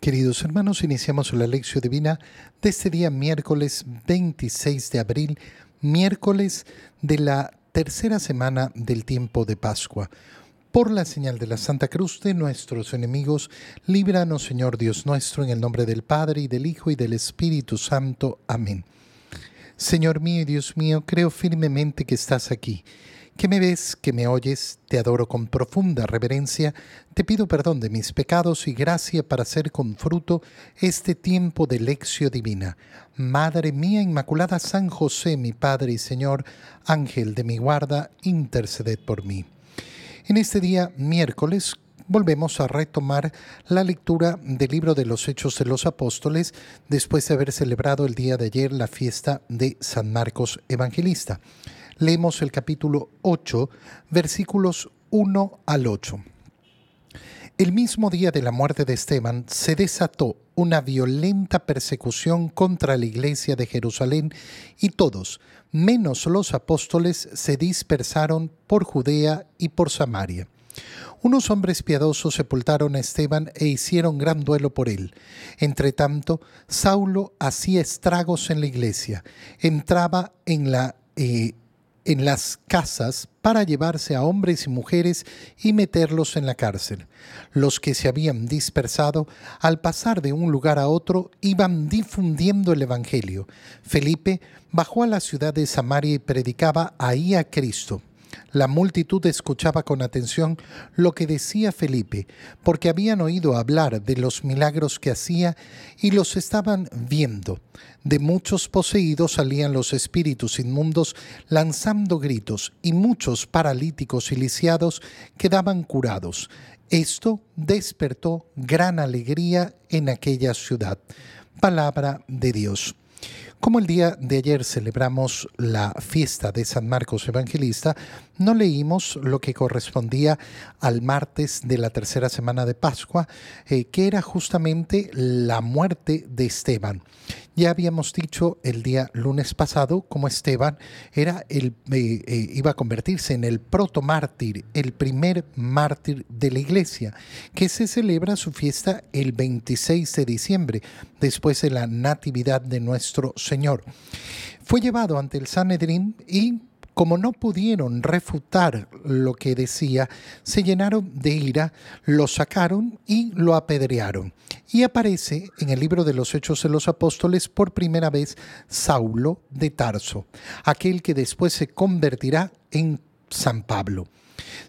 Queridos hermanos, iniciamos la lección divina de este día miércoles 26 de abril, miércoles de la tercera semana del tiempo de Pascua. Por la señal de la Santa Cruz de nuestros enemigos, líbranos Señor Dios nuestro, en el nombre del Padre y del Hijo y del Espíritu Santo. Amén. Señor mío y Dios mío, creo firmemente que estás aquí que me ves, que me oyes, te adoro con profunda reverencia, te pido perdón de mis pecados y gracia para hacer con fruto este tiempo de lección divina. Madre mía Inmaculada San José, mi Padre y Señor, Ángel de mi guarda, interceded por mí. En este día, miércoles, volvemos a retomar la lectura del libro de los Hechos de los Apóstoles después de haber celebrado el día de ayer la fiesta de San Marcos Evangelista leemos el capítulo 8, versículos 1 al 8. El mismo día de la muerte de Esteban se desató una violenta persecución contra la iglesia de Jerusalén y todos, menos los apóstoles, se dispersaron por Judea y por Samaria. Unos hombres piadosos sepultaron a Esteban e hicieron gran duelo por él. Entretanto, Saulo hacía estragos en la iglesia, entraba en la eh, en las casas para llevarse a hombres y mujeres y meterlos en la cárcel. Los que se habían dispersado, al pasar de un lugar a otro, iban difundiendo el Evangelio. Felipe bajó a la ciudad de Samaria y predicaba ahí a Cristo. La multitud escuchaba con atención lo que decía Felipe, porque habían oído hablar de los milagros que hacía y los estaban viendo. De muchos poseídos salían los espíritus inmundos lanzando gritos, y muchos paralíticos y lisiados quedaban curados. Esto despertó gran alegría en aquella ciudad. Palabra de Dios. Como el día de ayer celebramos la fiesta de San Marcos Evangelista, no leímos lo que correspondía al martes de la tercera semana de Pascua, eh, que era justamente la muerte de Esteban. Ya habíamos dicho el día lunes pasado cómo Esteban era el, eh, eh, iba a convertirse en el protomártir, el primer mártir de la iglesia, que se celebra su fiesta el 26 de diciembre, después de la natividad de nuestro Señor. Fue llevado ante el Sanedrín y como no pudieron refutar lo que decía, se llenaron de ira, lo sacaron y lo apedrearon. Y aparece en el libro de los Hechos de los Apóstoles por primera vez Saulo de Tarso, aquel que después se convertirá en San Pablo.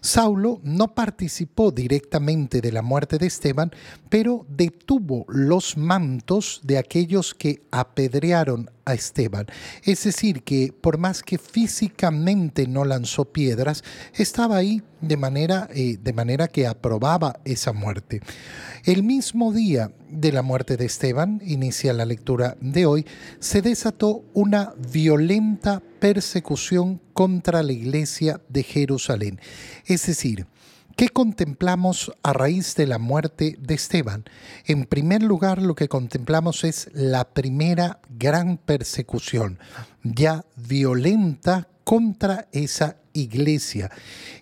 Saulo no participó directamente de la muerte de Esteban, pero detuvo los mantos de aquellos que apedrearon a Esteban. Es decir, que por más que físicamente no lanzó piedras, estaba ahí de manera, eh, de manera que aprobaba esa muerte. El mismo día de la muerte de Esteban, inicia la lectura de hoy, se desató una violenta persecución contra la iglesia de Jerusalén. Es decir, ¿Qué contemplamos a raíz de la muerte de Esteban? En primer lugar, lo que contemplamos es la primera gran persecución, ya violenta contra esa iglesia.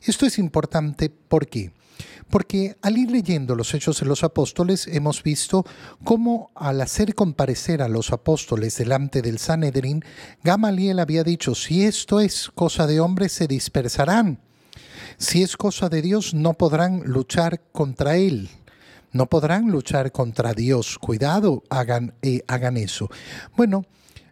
Esto es importante porque porque al ir leyendo los hechos de los apóstoles hemos visto cómo al hacer comparecer a los apóstoles delante del Sanedrín, Gamaliel había dicho, si esto es cosa de hombres, se dispersarán. Si es cosa de Dios, no podrán luchar contra Él. No podrán luchar contra Dios. Cuidado, hagan, eh, hagan eso. Bueno,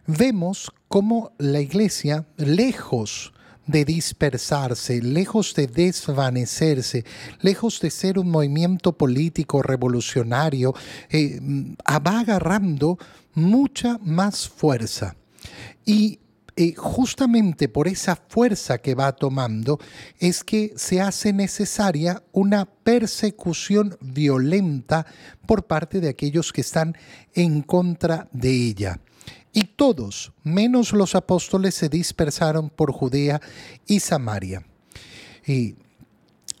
vemos cómo la iglesia, lejos de dispersarse, lejos de desvanecerse, lejos de ser un movimiento político revolucionario, eh, va agarrando mucha más fuerza. Y eh, justamente por esa fuerza que va tomando es que se hace necesaria una persecución violenta por parte de aquellos que están en contra de ella. Y todos, menos los apóstoles, se dispersaron por Judea y Samaria. Y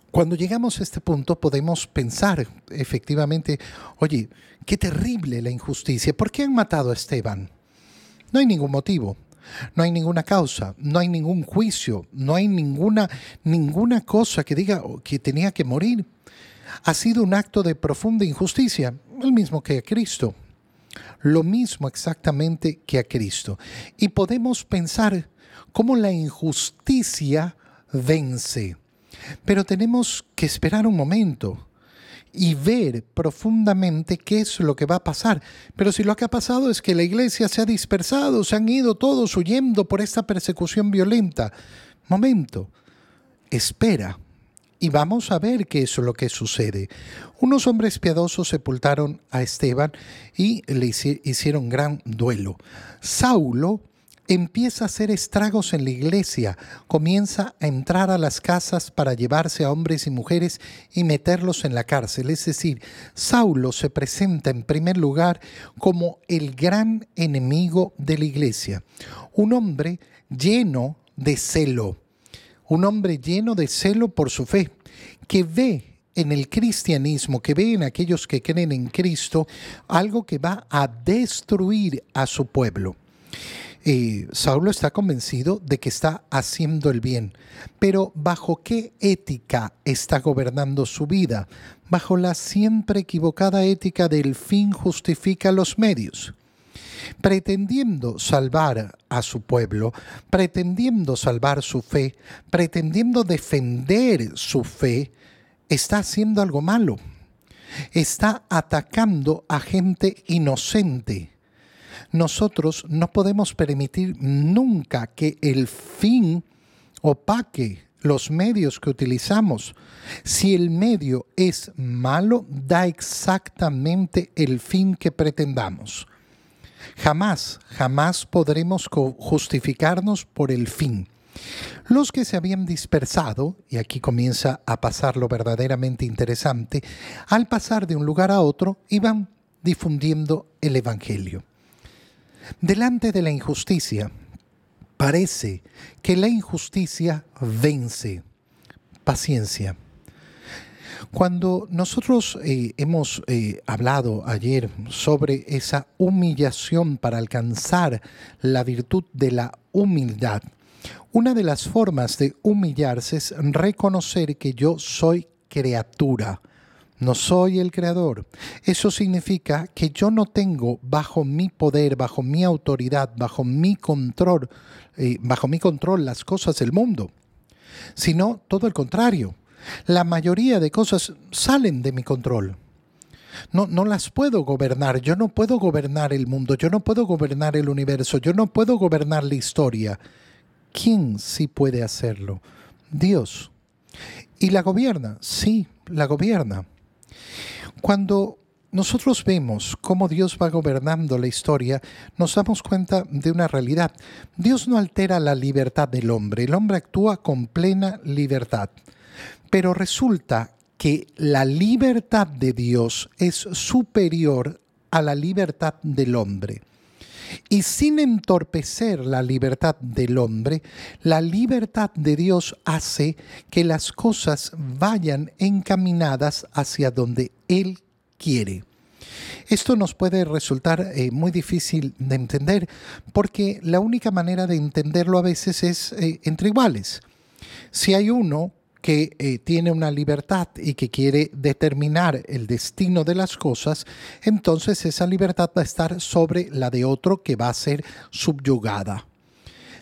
cuando llegamos a este punto podemos pensar efectivamente, oye, qué terrible la injusticia. ¿Por qué han matado a Esteban? No hay ningún motivo, no hay ninguna causa, no hay ningún juicio, no hay ninguna, ninguna cosa que diga que tenía que morir. Ha sido un acto de profunda injusticia. el mismo que a Cristo. Lo mismo exactamente que a Cristo. Y podemos pensar cómo la injusticia vence. Pero tenemos que esperar un momento y ver profundamente qué es lo que va a pasar. Pero si lo que ha pasado es que la iglesia se ha dispersado, se han ido todos huyendo por esta persecución violenta. Momento, espera y vamos a ver qué es lo que sucede. Unos hombres piadosos sepultaron a Esteban y le hicieron gran duelo. Saulo empieza a hacer estragos en la iglesia, comienza a entrar a las casas para llevarse a hombres y mujeres y meterlos en la cárcel. Es decir, Saulo se presenta en primer lugar como el gran enemigo de la iglesia, un hombre lleno de celo, un hombre lleno de celo por su fe, que ve en el cristianismo, que ve en aquellos que creen en Cristo, algo que va a destruir a su pueblo. Eh, Saulo está convencido de que está haciendo el bien, pero ¿bajo qué ética está gobernando su vida? Bajo la siempre equivocada ética del fin justifica los medios pretendiendo salvar a su pueblo, pretendiendo salvar su fe, pretendiendo defender su fe, está haciendo algo malo. Está atacando a gente inocente nosotros no podemos permitir nunca que el fin opaque los medios que utilizamos. Si el medio es malo, da exactamente el fin que pretendamos. Jamás, jamás podremos justificarnos por el fin. Los que se habían dispersado, y aquí comienza a pasar lo verdaderamente interesante, al pasar de un lugar a otro iban difundiendo el Evangelio. Delante de la injusticia, parece que la injusticia vence. Paciencia. Cuando nosotros eh, hemos eh, hablado ayer sobre esa humillación para alcanzar la virtud de la humildad, una de las formas de humillarse es reconocer que yo soy criatura, no soy el creador. Eso significa que yo no tengo bajo mi poder, bajo mi autoridad, bajo mi control, eh, bajo mi control las cosas del mundo, sino todo el contrario. La mayoría de cosas salen de mi control. No, no las puedo gobernar. Yo no puedo gobernar el mundo. Yo no puedo gobernar el universo. Yo no puedo gobernar la historia. ¿Quién sí puede hacerlo? Dios. ¿Y la gobierna? Sí, la gobierna. Cuando nosotros vemos cómo Dios va gobernando la historia, nos damos cuenta de una realidad. Dios no altera la libertad del hombre, el hombre actúa con plena libertad. Pero resulta que la libertad de Dios es superior a la libertad del hombre. Y sin entorpecer la libertad del hombre, la libertad de Dios hace que las cosas vayan encaminadas hacia donde Él quiere. Esto nos puede resultar eh, muy difícil de entender porque la única manera de entenderlo a veces es eh, entre iguales. Si hay uno que eh, tiene una libertad y que quiere determinar el destino de las cosas, entonces esa libertad va a estar sobre la de otro que va a ser subyugada.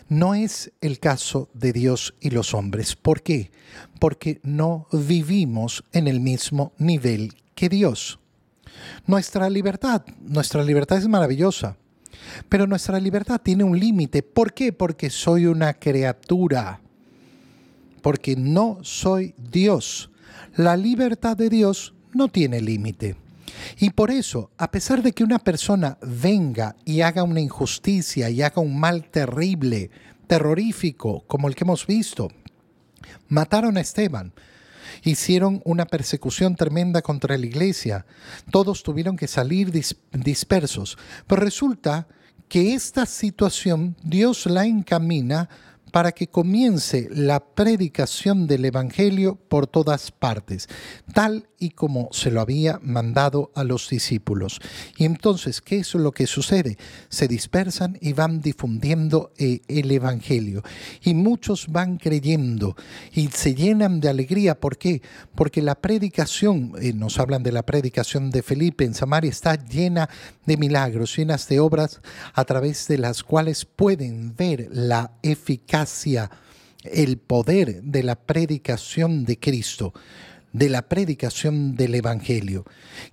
No es el caso de Dios y los hombres. ¿Por qué? Porque no vivimos en el mismo nivel que Dios. Nuestra libertad, nuestra libertad es maravillosa, pero nuestra libertad tiene un límite. ¿Por qué? Porque soy una criatura porque no soy Dios. La libertad de Dios no tiene límite. Y por eso, a pesar de que una persona venga y haga una injusticia y haga un mal terrible, terrorífico, como el que hemos visto, mataron a Esteban, hicieron una persecución tremenda contra la iglesia, todos tuvieron que salir dispersos, pero resulta que esta situación Dios la encamina para que comience la predicación del Evangelio por todas partes, tal y como se lo había mandado a los discípulos. Y entonces, ¿qué es lo que sucede? Se dispersan y van difundiendo eh, el Evangelio. Y muchos van creyendo y se llenan de alegría. ¿Por qué? Porque la predicación, eh, nos hablan de la predicación de Felipe en Samaria, está llena de milagros, llenas de obras a través de las cuales pueden ver la eficacia, el poder de la predicación de Cristo de la predicación del Evangelio.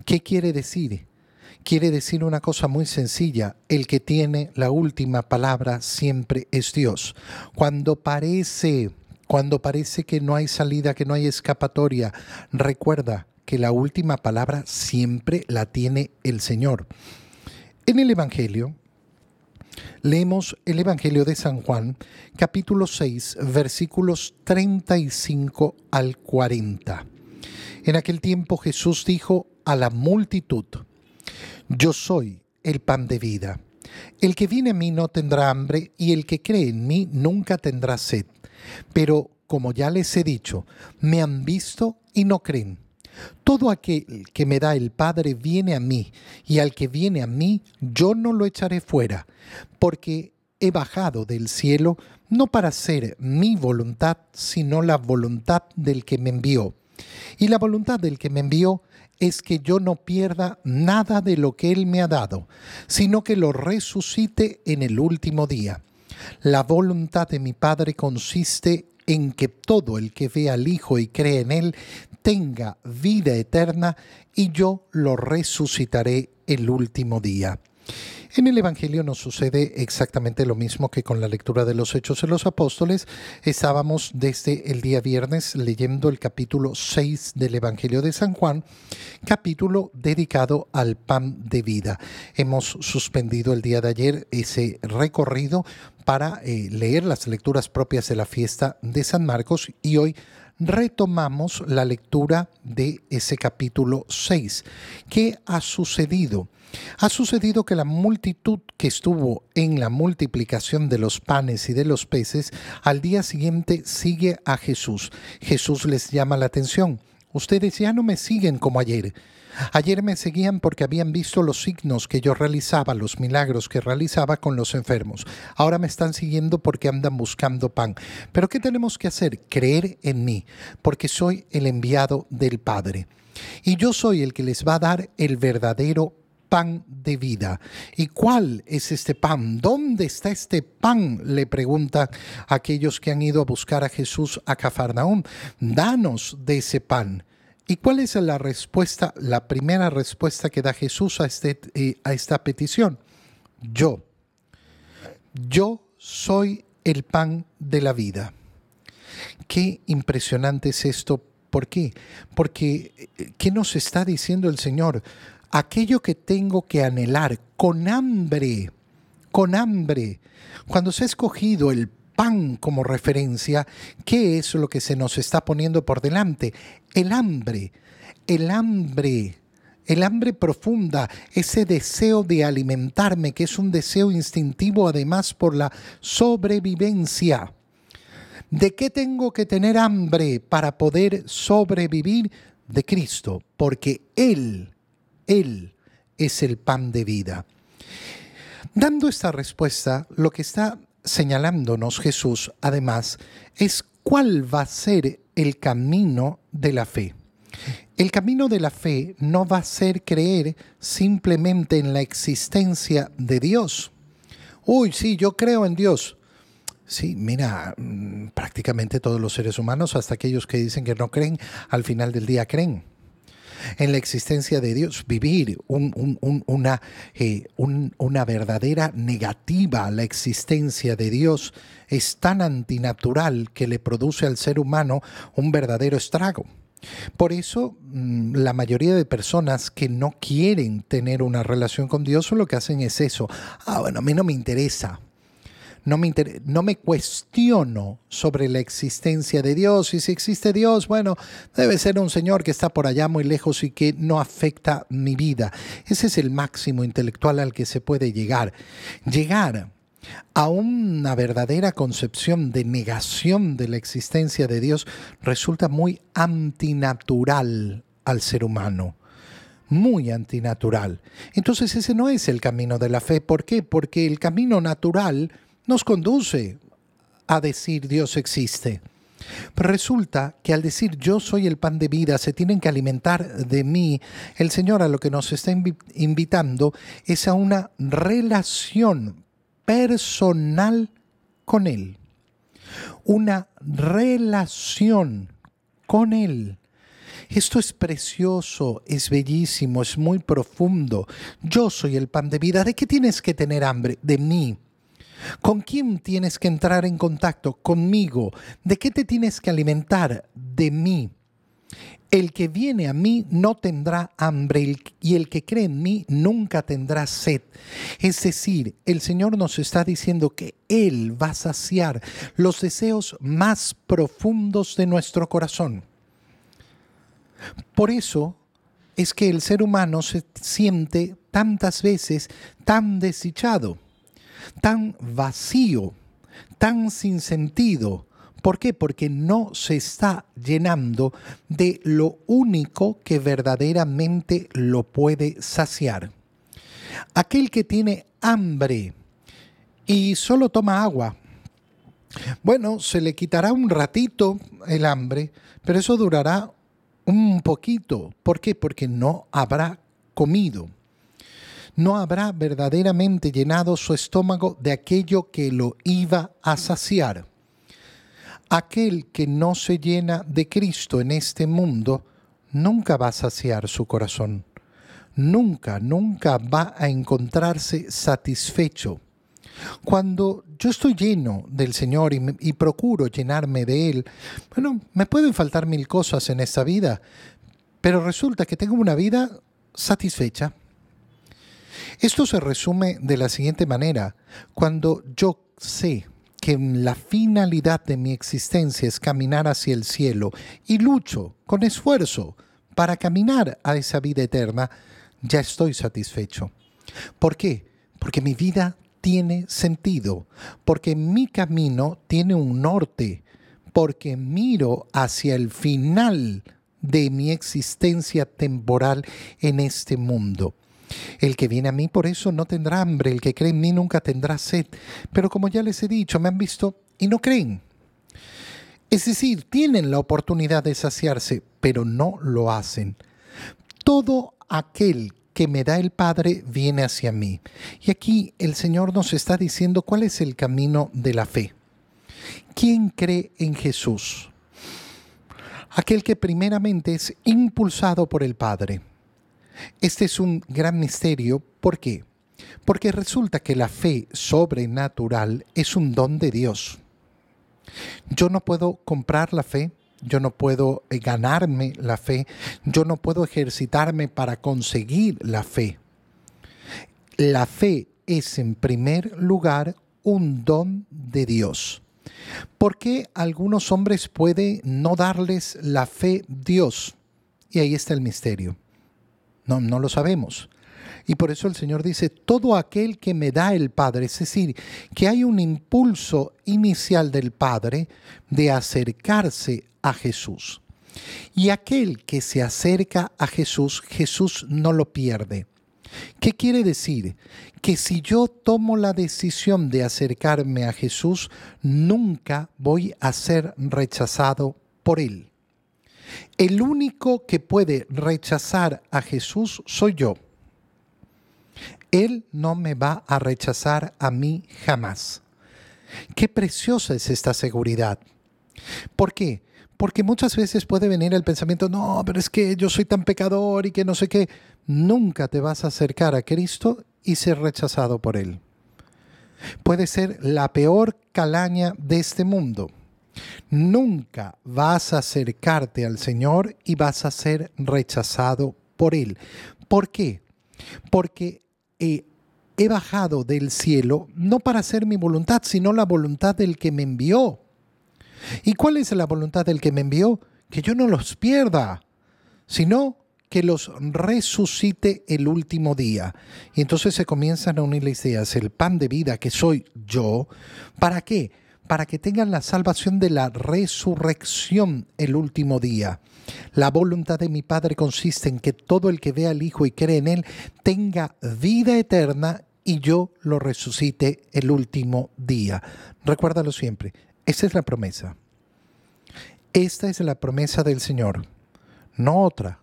¿Qué quiere decir? Quiere decir una cosa muy sencilla, el que tiene la última palabra siempre es Dios. Cuando parece, cuando parece que no hay salida, que no hay escapatoria, recuerda que la última palabra siempre la tiene el Señor. En el Evangelio, leemos el Evangelio de San Juan, capítulo 6, versículos 35 al 40. En aquel tiempo Jesús dijo a la multitud, Yo soy el pan de vida. El que viene a mí no tendrá hambre y el que cree en mí nunca tendrá sed. Pero, como ya les he dicho, me han visto y no creen. Todo aquel que me da el Padre viene a mí, y al que viene a mí yo no lo echaré fuera, porque he bajado del cielo no para hacer mi voluntad, sino la voluntad del que me envió. Y la voluntad del que me envió es que yo no pierda nada de lo que Él me ha dado, sino que lo resucite en el último día. La voluntad de mi Padre consiste en que todo el que ve al Hijo y cree en Él tenga vida eterna y yo lo resucitaré el último día. En el Evangelio nos sucede exactamente lo mismo que con la lectura de los Hechos de los Apóstoles. Estábamos desde el día viernes leyendo el capítulo 6 del Evangelio de San Juan, capítulo dedicado al pan de vida. Hemos suspendido el día de ayer ese recorrido para eh, leer las lecturas propias de la fiesta de San Marcos y hoy retomamos la lectura de ese capítulo 6. ¿Qué ha sucedido? Ha sucedido que la multitud que estuvo en la multiplicación de los panes y de los peces, al día siguiente sigue a Jesús. Jesús les llama la atención. Ustedes ya no me siguen como ayer. Ayer me seguían porque habían visto los signos que yo realizaba, los milagros que realizaba con los enfermos. Ahora me están siguiendo porque andan buscando pan. Pero ¿qué tenemos que hacer? Creer en mí, porque soy el enviado del Padre. Y yo soy el que les va a dar el verdadero pan de vida. ¿Y cuál es este pan? ¿Dónde está este pan? Le pregunta aquellos que han ido a buscar a Jesús a Cafarnaúm. Danos de ese pan. ¿Y cuál es la respuesta, la primera respuesta que da Jesús a, este, eh, a esta petición? Yo. Yo soy el pan de la vida. Qué impresionante es esto. ¿Por qué? Porque, eh, ¿qué nos está diciendo el Señor? aquello que tengo que anhelar con hambre, con hambre. Cuando se ha escogido el pan como referencia, ¿qué es lo que se nos está poniendo por delante? El hambre, el hambre, el hambre profunda, ese deseo de alimentarme, que es un deseo instintivo además por la sobrevivencia. ¿De qué tengo que tener hambre para poder sobrevivir? De Cristo, porque Él él es el pan de vida. Dando esta respuesta, lo que está señalándonos Jesús, además, es cuál va a ser el camino de la fe. El camino de la fe no va a ser creer simplemente en la existencia de Dios. Uy, sí, yo creo en Dios. Sí, mira, mm, prácticamente todos los seres humanos, hasta aquellos que dicen que no creen, al final del día creen en la existencia de Dios, vivir una, eh, una verdadera negativa a la existencia de Dios es tan antinatural que le produce al ser humano un verdadero estrago. Por eso, mm, la mayoría de personas que no quieren tener una relación con Dios lo que hacen es eso. Ah, bueno, a mí no me interesa no me, no me cuestiono sobre la existencia de Dios y si existe Dios, bueno, debe ser un Señor que está por allá muy lejos y que no afecta mi vida. Ese es el máximo intelectual al que se puede llegar. Llegar a una verdadera concepción de negación de la existencia de Dios resulta muy antinatural al ser humano muy antinatural. Entonces ese no es el camino de la fe. ¿Por qué? Porque el camino natural nos conduce a decir Dios existe. Pero resulta que al decir yo soy el pan de vida, se tienen que alimentar de mí, el Señor a lo que nos está invitando es a una relación personal con Él. Una relación con Él. Esto es precioso, es bellísimo, es muy profundo. Yo soy el pan de vida. ¿De qué tienes que tener hambre? De mí. ¿Con quién tienes que entrar en contacto? Conmigo. ¿De qué te tienes que alimentar? De mí. El que viene a mí no tendrá hambre y el que cree en mí nunca tendrá sed. Es decir, el Señor nos está diciendo que Él va a saciar los deseos más profundos de nuestro corazón. Por eso es que el ser humano se siente tantas veces tan desdichado, tan vacío, tan sin sentido. ¿Por qué? Porque no se está llenando de lo único que verdaderamente lo puede saciar. Aquel que tiene hambre y solo toma agua, bueno, se le quitará un ratito el hambre, pero eso durará un poquito. ¿Por qué? Porque no habrá comido. No habrá verdaderamente llenado su estómago de aquello que lo iba a saciar. Aquel que no se llena de Cristo en este mundo nunca va a saciar su corazón. Nunca, nunca va a encontrarse satisfecho. Cuando yo estoy lleno del Señor y, procuro llenarme de Él, bueno, me pueden faltar mil cosas en esta vida, pero resulta que tengo una vida satisfecha. Esto se resume de la siguiente manera. Cuando yo sé que la finalidad de mi existencia es caminar hacia el cielo y lucho con esfuerzo para caminar a esa vida eterna, ya estoy satisfecho. ¿Por qué? Porque mi vida tiene sentido, porque mi camino tiene un norte, porque miro hacia el final de mi existencia temporal en este mundo. El que viene a mí por eso no tendrá hambre, el que cree en mí nunca tendrá sed. Pero como ya les he dicho, me han visto y no creen. Es decir, tienen la oportunidad de saciarse, pero no lo hacen. Todo aquel que me da el Padre viene hacia mí. Y aquí el Señor nos está diciendo cuál es el camino de la fe. ¿Quién cree en Jesús? Aquel que primeramente es impulsado por el Padre. Este es un gran misterio. ¿Por qué? Porque resulta que la fe sobrenatural es un don de Dios. Yo no puedo comprar la fe, yo no puedo eh, ganarme la fe, yo no puedo ejercitarme para conseguir la fe. La fe es en primer lugar un don de Dios. ¿Por qué algunos hombres puede no darles la fe Dios? Y ahí está el misterio. No, no lo sabemos. Y por eso el Señor dice, todo aquel que me da el Padre, es decir, que hay un impulso inicial del Padre de acercarse a Jesús. Y aquel que se acerca a Jesús, Jesús no lo pierde. ¿Qué quiere decir? Que si yo tomo la decisión de acercarme a Jesús, nunca voy a ser rechazado por Él. El único que puede rechazar a Jesús soy yo. Él no me va a rechazar a mí jamás. Qué preciosa es esta seguridad. ¿Por qué? Porque muchas veces puede venir el pensamiento, no, pero es que yo soy tan pecador y que no sé qué. Nunca te vas a acercar a Cristo y ser rechazado por Él. Puede ser la peor calaña de este mundo. Nunca vas a acercarte al Señor y vas a ser rechazado por Él. ¿Por qué? Porque he, he bajado del cielo no para hacer mi voluntad, sino la voluntad del que me envió. ¿Y cuál es la voluntad del que me envió? Que yo no los pierda, sino que los resucite el último día. Y entonces se comienzan a unir las ideas, el pan de vida que soy yo, ¿para qué? Para que tengan la salvación de la resurrección el último día. La voluntad de mi Padre consiste en que todo el que vea al Hijo y cree en Él tenga vida eterna y yo lo resucite el último día. Recuérdalo siempre, esa es la promesa. Esta es la promesa del Señor, no otra.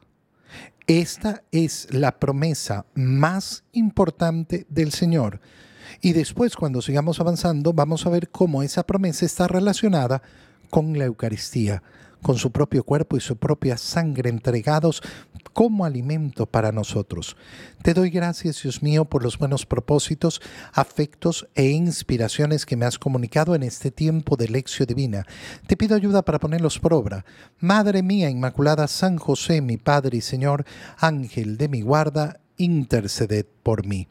Esta es la promesa más importante del Señor. Y después, cuando sigamos avanzando, vamos a ver cómo esa promesa está relacionada con la Eucaristía con su propio cuerpo y su propia sangre entregados como alimento para nosotros. Te doy gracias, Dios mío, por los buenos propósitos, afectos e inspiraciones que me has comunicado en este tiempo de lección divina. Te pido ayuda para ponerlos por obra. Madre mía Inmaculada, San José, mi Padre y Señor, Ángel de mi guarda, interceded por mí.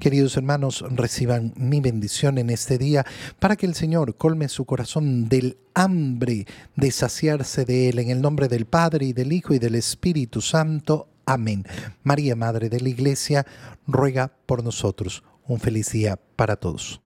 Queridos hermanos, reciban mi bendición en este día para que el Señor colme su corazón del hambre de saciarse de Él. En el nombre del Padre y del Hijo y del Espíritu Santo. Amén. María, Madre de la Iglesia, ruega por nosotros. Un feliz día para todos.